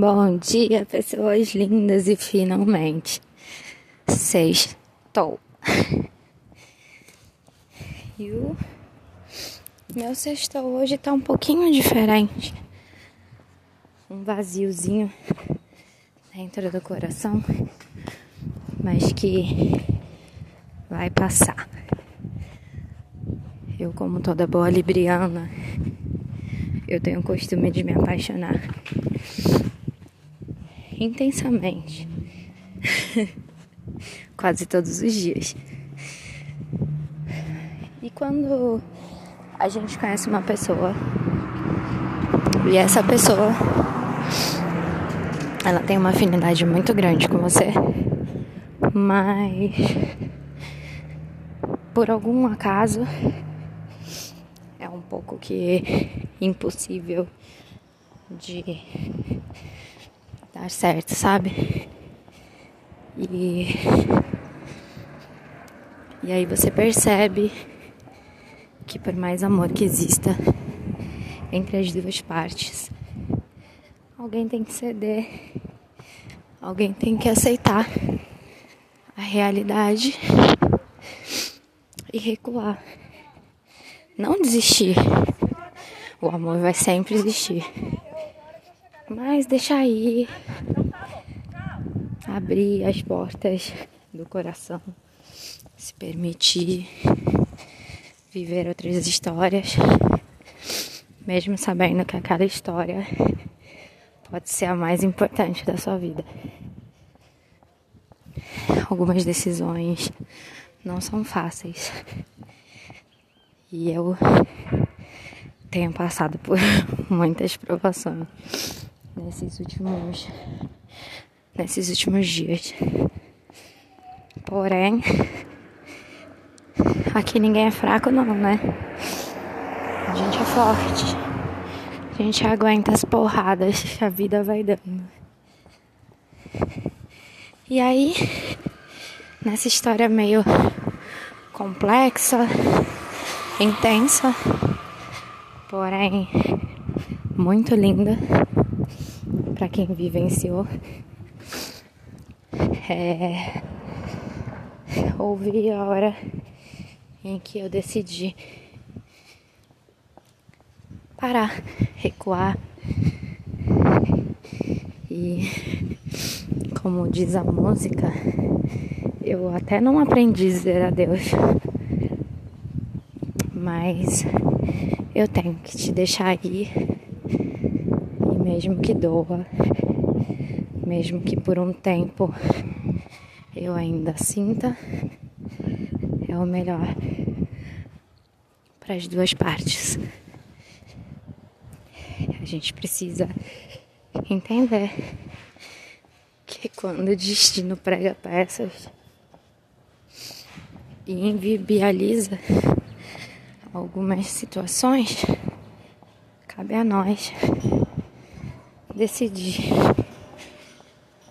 Bom dia, pessoas lindas e finalmente sextou. E o meu sextou hoje tá um pouquinho diferente. Um vaziozinho dentro do coração, mas que vai passar. Eu, como toda boa libriana, eu tenho o costume de me apaixonar intensamente. Quase todos os dias. E quando a gente conhece uma pessoa e essa pessoa ela tem uma afinidade muito grande com você, mas por algum acaso é um pouco que impossível de dar certo, sabe? E e aí você percebe que por mais amor que exista entre as duas partes, alguém tem que ceder, alguém tem que aceitar a realidade e recuar. Não desistir. O amor vai sempre existir. Mas deixar ir. Abrir as portas do coração. Se permitir viver outras histórias. Mesmo sabendo que aquela história pode ser a mais importante da sua vida. Algumas decisões não são fáceis. E eu tenho passado por muitas provações nesses últimos nesses últimos dias. Porém, aqui ninguém é fraco não, né? A gente é forte. A gente aguenta as porradas que a vida vai dando. E aí, nessa história meio complexa, intensa, porém muito linda para quem vivenciou. É, houve a hora em que eu decidi parar, recuar e, como diz a música, eu até não aprendi a dizer adeus mas eu tenho que te deixar ir. Mesmo que doa, mesmo que por um tempo eu ainda sinta, é o melhor para as duas partes. A gente precisa entender que quando o destino prega peças e invibializa algumas situações, cabe a nós decidir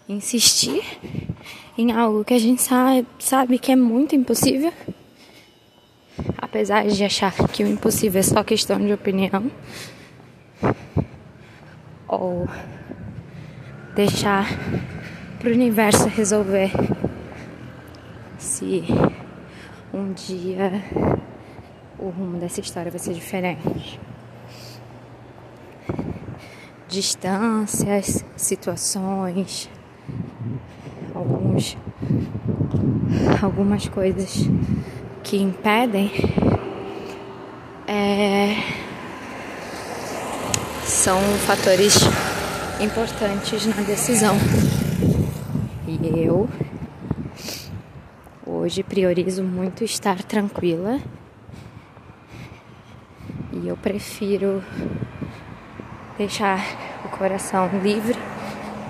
insistir em algo que a gente sabe, sabe que é muito impossível, apesar de achar que o impossível é só questão de opinião, ou deixar para o universo resolver se um dia o rumo dessa história vai ser diferente. Distâncias, situações, alguns, algumas coisas que impedem é, são fatores importantes na decisão. E eu hoje priorizo muito estar tranquila e eu prefiro deixar o coração livre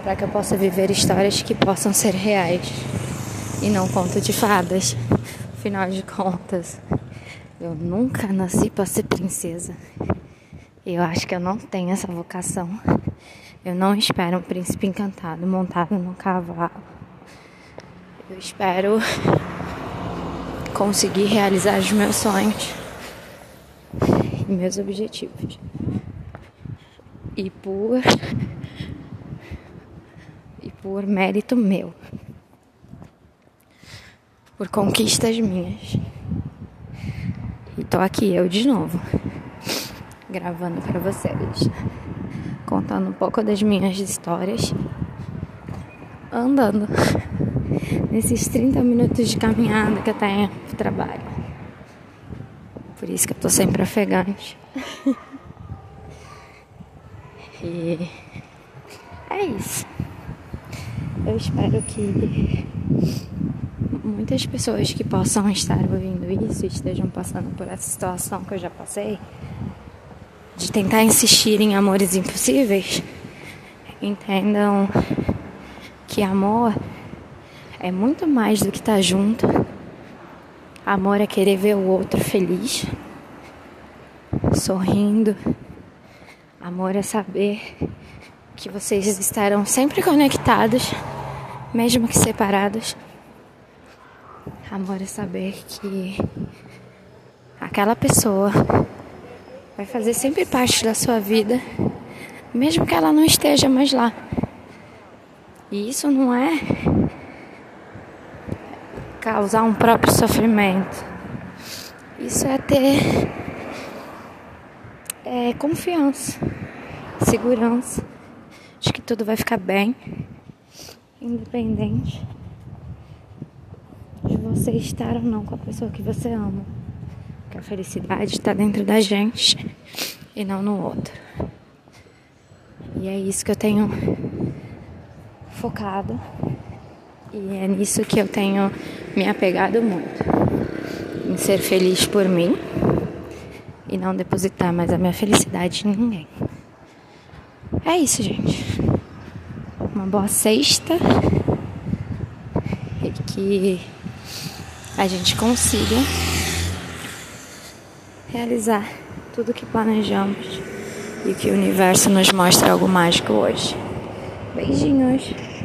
para que eu possa viver histórias que possam ser reais e não conto de fadas. Afinal de contas, eu nunca nasci para ser princesa. Eu acho que eu não tenho essa vocação. Eu não espero um príncipe encantado montado num cavalo. Eu espero conseguir realizar os meus sonhos meus objetivos. E por por mérito meu, por conquistas minhas. E tô aqui eu de novo, gravando para vocês, contando um pouco das minhas histórias, andando nesses 30 minutos de caminhada que eu tenho pro trabalho. Por isso que eu tô sempre ofegante. e é isso. Eu espero que muitas pessoas que possam estar ouvindo isso estejam passando por essa situação que eu já passei, de tentar insistir em amores impossíveis, entendam que amor é muito mais do que estar junto. Amor é querer ver o outro feliz, sorrindo. Amor é saber que vocês estarão sempre conectados, mesmo que separados. Amor é saber que aquela pessoa vai fazer sempre parte da sua vida, mesmo que ela não esteja mais lá. E isso não é causar um próprio sofrimento. Isso é ter é, confiança, segurança de que tudo vai ficar bem, independente de você estar ou não com a pessoa que você ama. Que a felicidade está dentro da gente e não no outro. E é isso que eu tenho focado e é nisso que eu tenho me apegado muito. Em ser feliz por mim e não depositar mais a minha felicidade em ninguém. É isso, gente. Uma boa sexta. E que a gente consiga realizar tudo que planejamos e que o universo nos mostra algo mágico hoje. Beijinhos.